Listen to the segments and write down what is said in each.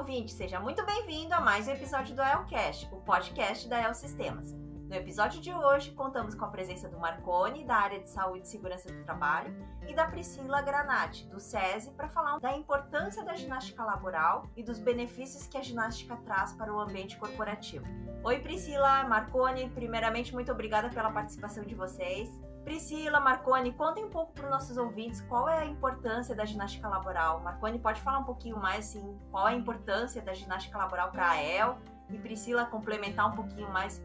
ouvinte, seja muito bem-vindo a mais um episódio do ELCast, o podcast da El Sistemas. No episódio de hoje, contamos com a presença do Marcone, da área de saúde e segurança do trabalho, e da Priscila Granati, do SESI, para falar da importância da ginástica laboral e dos benefícios que a ginástica traz para o ambiente corporativo. Oi, Priscila, Marcone, primeiramente, muito obrigada pela participação de vocês. Priscila, Marconi, contem um pouco para os nossos ouvintes qual é a importância da ginástica laboral. Marconi, pode falar um pouquinho mais, assim, qual é a importância da ginástica laboral para a EL? E Priscila, complementar um pouquinho mais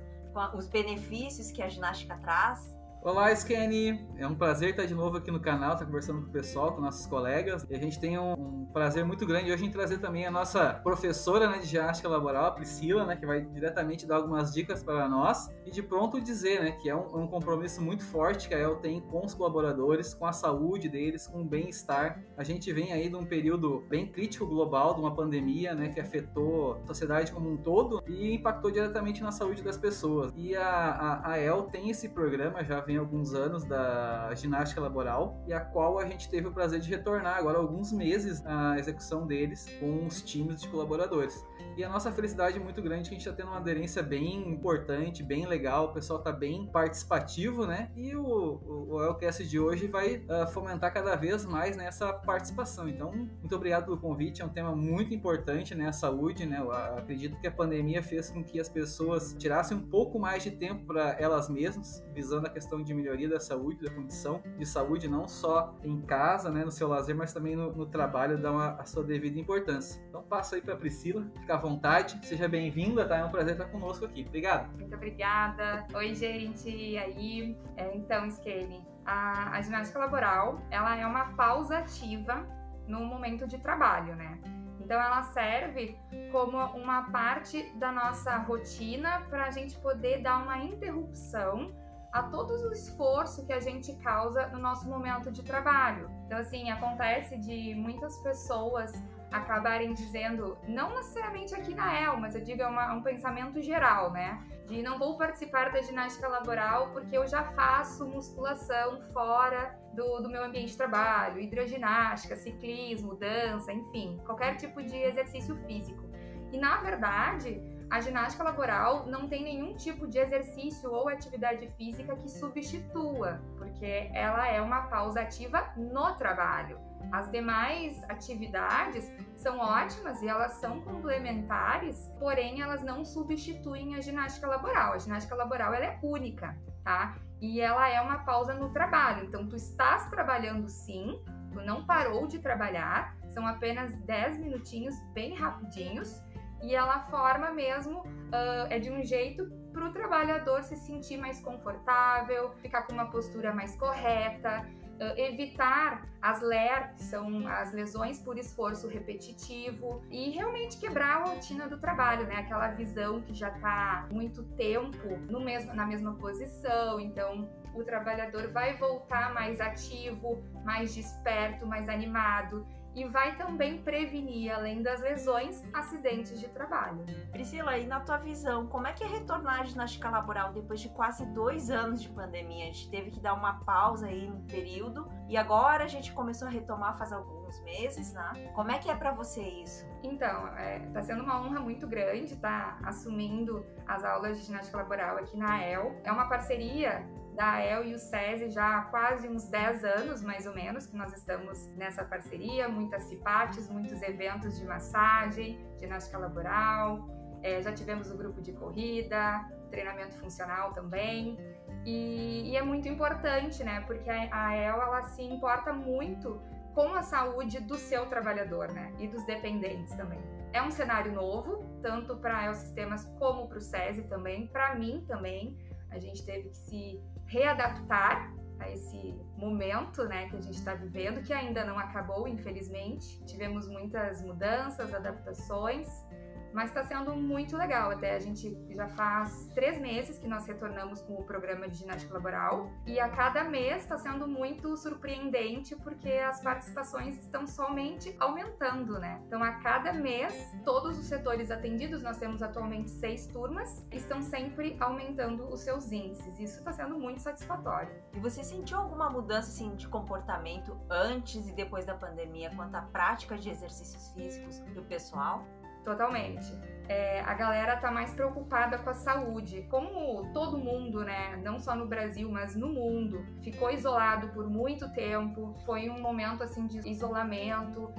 os benefícios que a ginástica traz. Olá, Skenny! É um prazer estar de novo aqui no canal, estar conversando com o pessoal, com nossos colegas. E a gente tem um, um prazer muito grande hoje em trazer também a nossa professora né, de ginástica laboral, a Priscila, né, que vai diretamente dar algumas dicas para nós. E de pronto dizer né, que é um, um compromisso muito forte que a EL tem com os colaboradores, com a saúde deles, com o bem-estar. A gente vem aí de um período bem crítico global, de uma pandemia né, que afetou a sociedade como um todo e impactou diretamente na saúde das pessoas. E a, a, a EL tem esse programa, já vem alguns anos da ginástica laboral e a qual a gente teve o prazer de retornar agora alguns meses a execução deles com os times de colaboradores. E a nossa felicidade é muito grande que a gente está tendo uma aderência bem importante, bem legal, o pessoal está bem participativo, né? E o, o, o de hoje vai uh, fomentar cada vez mais nessa participação. Então, muito obrigado pelo convite, é um tema muito importante, né? A saúde, né? Eu acredito que a pandemia fez com que as pessoas tirassem um pouco mais de tempo para elas mesmas, visando a questão de melhoria da saúde, da condição de saúde, não só em casa, né? No seu lazer, mas também no, no trabalho, dá uma, a sua devida importância. Então, passo aí para Priscila, fica vontade. Seja bem-vinda, tá? É um prazer estar conosco aqui. Obrigado. Muito obrigada. Oi, gente. E aí? É, então, Skelly, a, a ginástica laboral, ela é uma pausa ativa no momento de trabalho, né? Então, ela serve como uma parte da nossa rotina para a gente poder dar uma interrupção a todo o esforço que a gente causa no nosso momento de trabalho. Então, assim, acontece de muitas pessoas acabarem dizendo, não necessariamente aqui na EL, mas eu digo é uma, um pensamento geral, né? De não vou participar da ginástica laboral porque eu já faço musculação fora do, do meu ambiente de trabalho, hidroginástica, ciclismo, dança, enfim, qualquer tipo de exercício físico. E na verdade, a ginástica laboral não tem nenhum tipo de exercício ou atividade física que substitua, porque ela é uma pausa ativa no trabalho. As demais atividades são ótimas e elas são complementares, porém elas não substituem a ginástica laboral. A ginástica laboral ela é única, tá? E ela é uma pausa no trabalho. Então tu estás trabalhando sim, tu não parou de trabalhar, são apenas 10 minutinhos bem rapidinhos e ela forma mesmo, uh, é de um jeito para o trabalhador se sentir mais confortável, ficar com uma postura mais correta, Uh, evitar as LER, que são as lesões por esforço repetitivo, e realmente quebrar a rotina do trabalho, né? Aquela visão que já está muito tempo no mesmo, na mesma posição, então o trabalhador vai voltar mais ativo, mais desperto, mais animado e vai também prevenir, além das lesões, acidentes de trabalho. Priscila, e na tua visão, como é que é retornar à ginástica laboral depois de quase dois anos de pandemia? A gente teve que dar uma pausa aí no período e agora a gente começou a retomar faz alguns meses, né? Como é que é para você isso? Então, é, tá sendo uma honra muito grande estar tá assumindo as aulas de ginástica laboral aqui na AEL. É uma parceria da AEL e o SESI já há quase uns 10 anos, mais ou menos, que nós estamos nessa parceria, muitas CIPATES, muitos eventos de massagem, ginástica laboral, é, já tivemos o grupo de corrida, treinamento funcional também, e, e é muito importante, né, porque a, a AEL, ela se importa muito com a saúde do seu trabalhador, né, e dos dependentes também. É um cenário novo, tanto para EL Sistemas como para o SESI também, para mim também, a gente teve que se readaptar a esse momento né, que a gente está vivendo, que ainda não acabou, infelizmente. Tivemos muitas mudanças, adaptações, mas está sendo muito legal. Até a gente já faz três meses que nós retornamos com o programa de ginástica laboral e a cada mês está sendo muito surpreendente porque as participações estão somente aumentando, né? Então, a cada mês, todos os setores atendidos, nós temos atualmente seis turmas, estão sempre aumentando os seus índices. Isso está sendo muito satisfatório. E você sentiu alguma mudança assim, de comportamento antes e depois da pandemia quanto à prática de exercícios físicos do pessoal? Totalmente. É, a galera tá mais preocupada com a saúde. Como todo mundo, né, não só no Brasil, mas no mundo, ficou isolado por muito tempo, foi um momento assim de isolamento,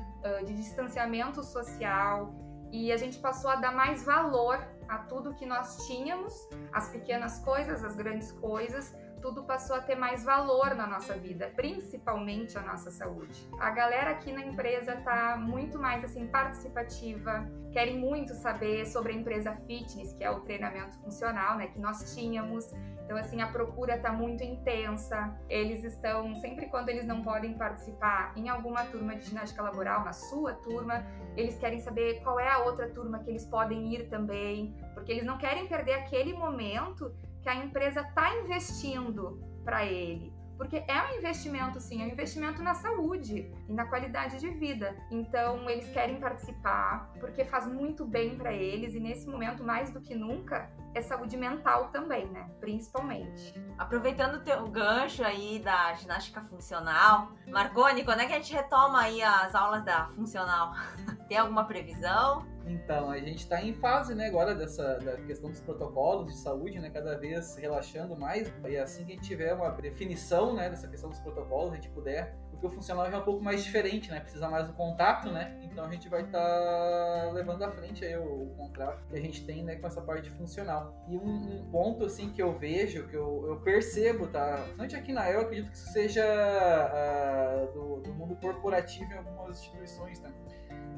de distanciamento social, e a gente passou a dar mais valor a tudo que nós tínhamos, as pequenas coisas, as grandes coisas, tudo passou a ter mais valor na nossa vida, principalmente a nossa saúde. A galera aqui na empresa tá muito mais assim participativa, querem muito saber sobre a empresa fitness, que é o treinamento funcional, né, que nós tínhamos. Então assim, a procura tá muito intensa. Eles estão sempre quando eles não podem participar em alguma turma de ginástica laboral, na sua turma, eles querem saber qual é a outra turma que eles podem ir também, porque eles não querem perder aquele momento que a empresa está investindo para ele. Porque é um investimento, sim, é um investimento na saúde e na qualidade de vida. Então, eles querem participar porque faz muito bem para eles e nesse momento, mais do que nunca, é saúde mental também, né? Principalmente. Aproveitando o teu gancho aí da ginástica funcional, Marconi, quando é que a gente retoma aí as aulas da funcional? Tem alguma previsão? Então, a gente está em fase, né, agora dessa da questão dos protocolos de saúde, né, cada vez relaxando mais. E assim que a gente tiver uma definição, né, dessa questão dos protocolos, a gente puder, o funcional já é um pouco mais diferente, né, precisa mais do contato, né, então a gente vai estar tá levando à frente aí o, o, contrato que a gente tem, né, com essa parte funcional. E um, um ponto, assim, que eu vejo, que eu, eu percebo, tá, principalmente aqui na EU, eu acredito que isso seja uh, do, do mundo corporativo em algumas instituições, né,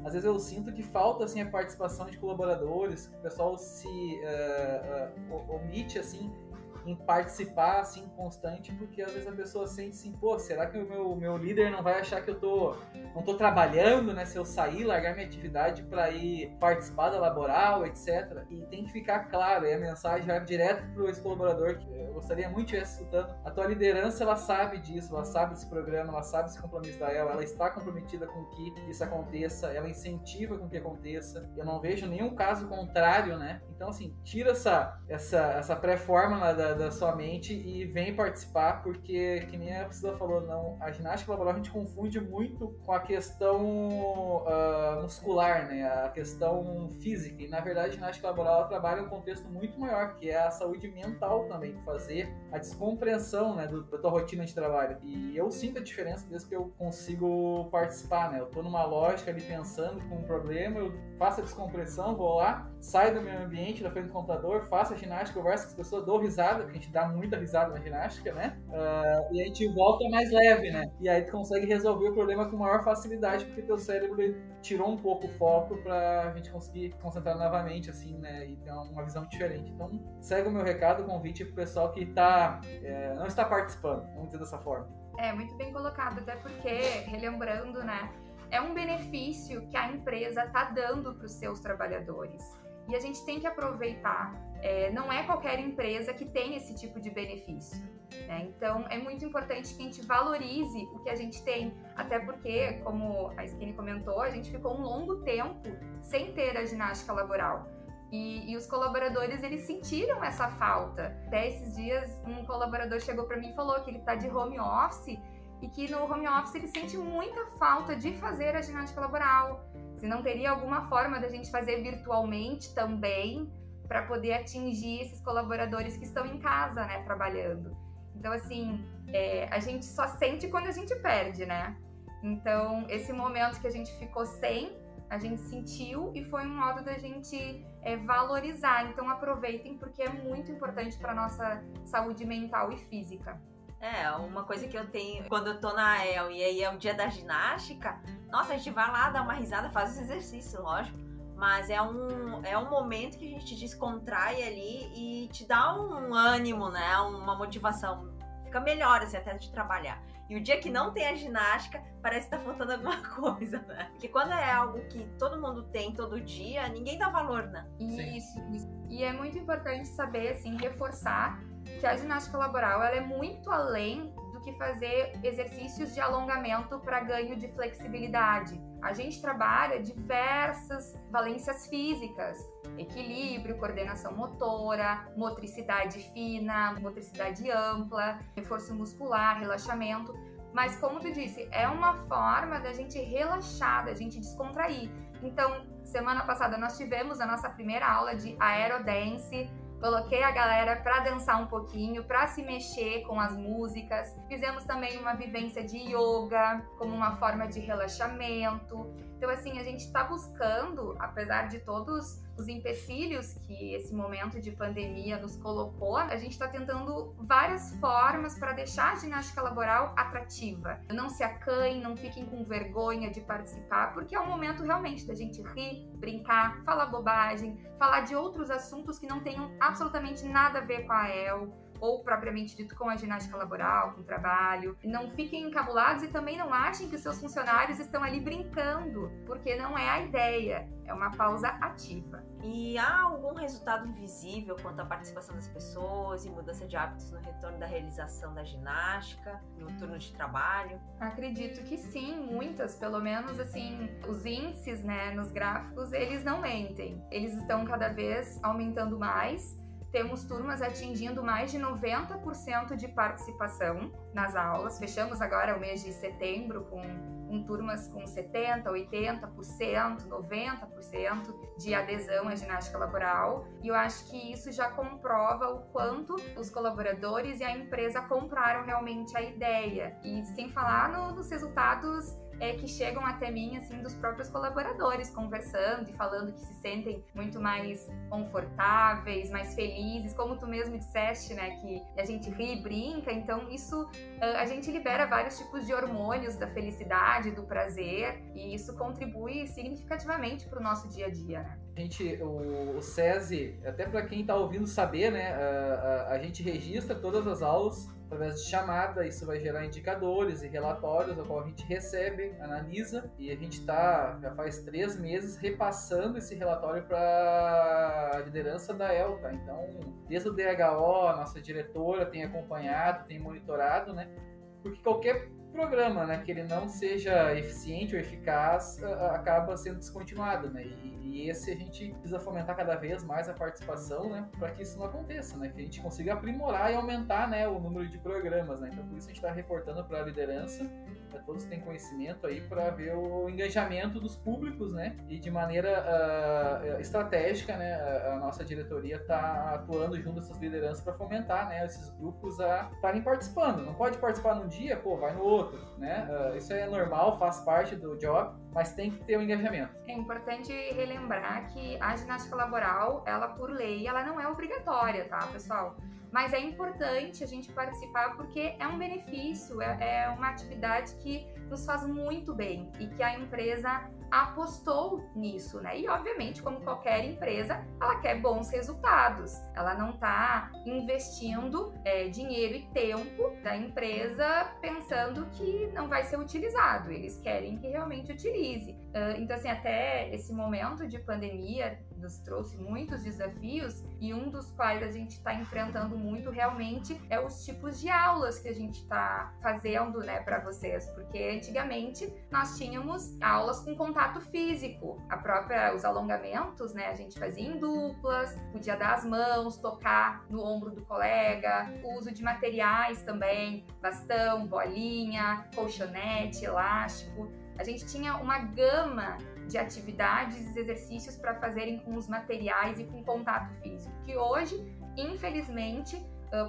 às vezes eu sinto que falta assim a participação de colaboradores, que o pessoal se uh, uh, omite assim em participar assim constante, porque às vezes a pessoa sente assim, pô, será que o meu, meu líder não vai achar que eu tô não tô trabalhando, né, se eu sair, largar minha atividade para ir participar da laboral, etc. E tem que ficar claro, e a mensagem vai direto pro esse colaborador que eu gostaria muito de estar escutando. A tua liderança, ela sabe disso, ela sabe desse programa, ela sabe compromisso da ela, ela está comprometida com que isso aconteça, ela incentiva com que aconteça. Eu não vejo nenhum caso contrário, né? Então assim, tira essa essa essa pré-fórmula da sua mente e vem participar, porque, que nem a Priscila falou, não, a ginástica laboral a gente confunde muito com a questão uh, muscular, né? A questão física. E na verdade a ginástica laboral trabalha um contexto muito maior, que é a saúde mental também, fazer a descompreensão né, do, da tua rotina de trabalho. E eu sinto a diferença desde que eu consigo participar, né? Eu tô numa lógica ali pensando com um problema, eu faço a descompressão, vou lá, saio do meu ambiente, da frente do computador, faço a ginástica, converso com as pessoas, dou risada, porque a gente dá muita risada na ginástica, né? Uh, e a gente volta mais leve, né? E aí tu consegue resolver o problema com maior facilidade, porque teu cérebro tirou um pouco o foco pra gente conseguir concentrar novamente, assim, né? E ter uma visão diferente. Então, segue o meu recado, o convite pro pessoal que tá, é, não está participando, vamos dizer dessa forma. É, muito bem colocado, até porque, relembrando, né? É um benefício que a empresa está dando para os seus trabalhadores. E a gente tem que aproveitar. É, não é qualquer empresa que tem esse tipo de benefício. Né? Então, é muito importante que a gente valorize o que a gente tem. Até porque, como a Skinny comentou, a gente ficou um longo tempo sem ter a ginástica laboral. E, e, os colaboradores eles sentiram essa falta. Até esses dias um colaborador chegou para mim e falou que ele está de home office e que no home office ele sente muita falta de fazer a ginástica laboral. Se não teria alguma forma da gente fazer virtualmente também para poder atingir esses colaboradores que estão em casa, né, trabalhando. Então, assim, é, a gente só sente quando a gente perde, né? Então, esse momento que a gente ficou sem, a gente sentiu e foi um modo da gente é, valorizar. Então, aproveitem porque é muito importante para nossa saúde mental e física. É, uma coisa que eu tenho quando eu tô na EL e aí é o dia da ginástica, nossa, a gente vai lá, dá uma risada, faz esse exercício, lógico. Mas é um, é um momento que a gente descontrai ali e te dá um ânimo, né? Uma motivação. Fica melhor assim, até de trabalhar. E o dia que não tem a ginástica, parece que tá faltando alguma coisa, né? Porque quando é algo que todo mundo tem todo dia, ninguém dá valor, né? Isso, isso. E é muito importante saber, assim, reforçar que a ginástica laboral ela é muito além do que fazer exercícios de alongamento para ganho de flexibilidade. A gente trabalha diversas valências físicas, equilíbrio, coordenação motora, motricidade fina, motricidade ampla, reforço muscular, relaxamento, Mas como tu disse, é uma forma da gente relaxar, da gente descontrair. Então, semana passada nós tivemos a nossa primeira aula de aerodance, Coloquei a galera para dançar um pouquinho, para se mexer com as músicas. Fizemos também uma vivência de yoga como uma forma de relaxamento. Então, assim, a gente está buscando, apesar de todos os empecilhos que esse momento de pandemia nos colocou, a gente está tentando várias formas para deixar a ginástica laboral atrativa. Não se acanhem, não fiquem com vergonha de participar, porque é um momento realmente da gente rir, brincar, falar bobagem, falar de outros assuntos que não tenham absolutamente nada a ver com a EL ou propriamente dito com a ginástica laboral, com o trabalho. Não fiquem encabulados e também não achem que os seus funcionários estão ali brincando, porque não é a ideia, é uma pausa ativa. E há algum resultado visível quanto à participação das pessoas e mudança de hábitos no retorno da realização da ginástica, no turno de trabalho? Acredito que sim, muitas, pelo menos assim, os índices, né, nos gráficos, eles não mentem. Eles estão cada vez aumentando mais temos turmas atingindo mais de 90% de participação nas aulas. Fechamos agora o mês de setembro com, com turmas com 70%, 80%, 90% de adesão à ginástica laboral. E eu acho que isso já comprova o quanto os colaboradores e a empresa compraram realmente a ideia. E sem falar no, nos resultados é, que chegam até mim, assim, dos próprios colaboradores, conversando e falando que se sentem muito mais confortáveis, mais felizes, como tu mesmo disseste, né, que a gente ri e brinca, então isso, a gente libera vários tipos de hormônios da felicidade, do prazer, e isso contribui significativamente para o nosso dia a dia, né? Gente, o, o SESI, até para quem está ouvindo saber, né, a, a, a gente registra todas as aulas através de chamada, isso vai gerar indicadores e relatórios, ao qual a gente recebe, analisa, e a gente está, já faz três meses, repassando esse relatório para a liderança da ELTA. Então, desde o DHO, a nossa diretora tem acompanhado, tem monitorado, né? Porque qualquer programa, né, que ele não seja eficiente ou eficaz, acaba sendo descontinuado, né? E, e esse a gente precisa fomentar cada vez mais a participação, né, para que isso não aconteça, né, que a gente consiga aprimorar e aumentar, né, o número de programas, né. Então por isso a gente está reportando para a liderança para todos têm conhecimento aí para ver o engajamento dos públicos, né? E de maneira uh, estratégica, né? A, a nossa diretoria está atuando junto essas lideranças para fomentar, né? Esses grupos a estarem participando. Não pode participar num dia, pô, vai no outro, né? Uh, isso é normal, faz parte do job, mas tem que ter o um engajamento. É importante relembrar que a ginástica laboral, ela por lei, ela não é obrigatória, tá, pessoal? Mas é importante a gente participar porque é um benefício, é, é uma atividade que nos faz muito bem e que a empresa apostou nisso, né? E obviamente, como qualquer empresa, ela quer bons resultados. Ela não está investindo é, dinheiro e tempo da empresa pensando que não vai ser utilizado. Eles querem que realmente utilize. Uh, então, assim, até esse momento de pandemia nos trouxe muitos desafios e um dos quais a gente está enfrentando muito realmente é os tipos de aulas que a gente está fazendo, né, para vocês, porque antigamente nós tínhamos aulas com contato físico, a própria os alongamentos, né, a gente fazia em duplas, podia dar as mãos, tocar no ombro do colega, o uso de materiais também, bastão, bolinha, colchonete, elástico. A gente tinha uma gama de atividades e exercícios para fazerem com os materiais e com contato físico, que hoje, infelizmente,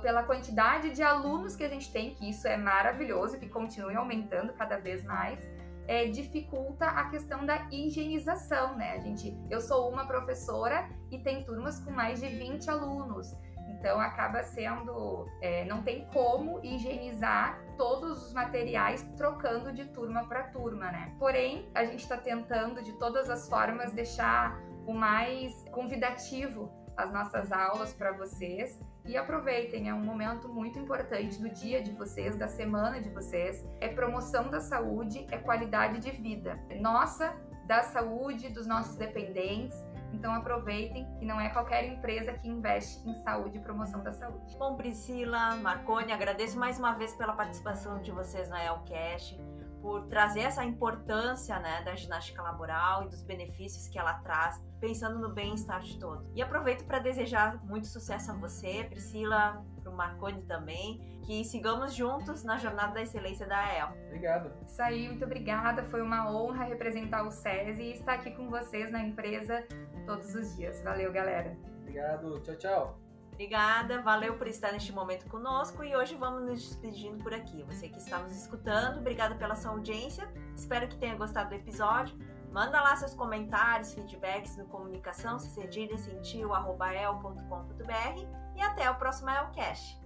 pela quantidade de alunos que a gente tem, que isso é maravilhoso, que continue aumentando cada vez mais, é, dificulta a questão da higienização, né? A gente, eu sou uma professora e tem turmas com mais de 20 alunos. Então acaba sendo, é, não tem como higienizar todos os materiais trocando de turma para turma, né? Porém, a gente está tentando de todas as formas deixar o mais convidativo as nossas aulas para vocês e aproveitem, é um momento muito importante do dia de vocês, da semana de vocês. É promoção da saúde, é qualidade de vida. Nossa, da saúde dos nossos dependentes então aproveitem que não é qualquer empresa que investe em saúde e promoção da saúde. Bom, Priscila, Marconi, agradeço mais uma vez pela participação de vocês na Elcast, por trazer essa importância né, da ginástica laboral e dos benefícios que ela traz, pensando no bem-estar de todos. E aproveito para desejar muito sucesso a você, Priscila, para o Marconi também, que sigamos juntos na jornada da excelência da AEL. Obrigado. Isso aí, muito obrigada. Foi uma honra representar o SESI e estar aqui com vocês na empresa todos os dias. Valeu, galera. Obrigado. Tchau, tchau. Obrigada, valeu por estar neste momento conosco e hoje vamos nos despedindo por aqui. Você que está nos escutando, obrigada pela sua audiência. Espero que tenha gostado do episódio. Manda lá seus comentários, feedbacks no comunicação cedilha e até o próximo Elcast.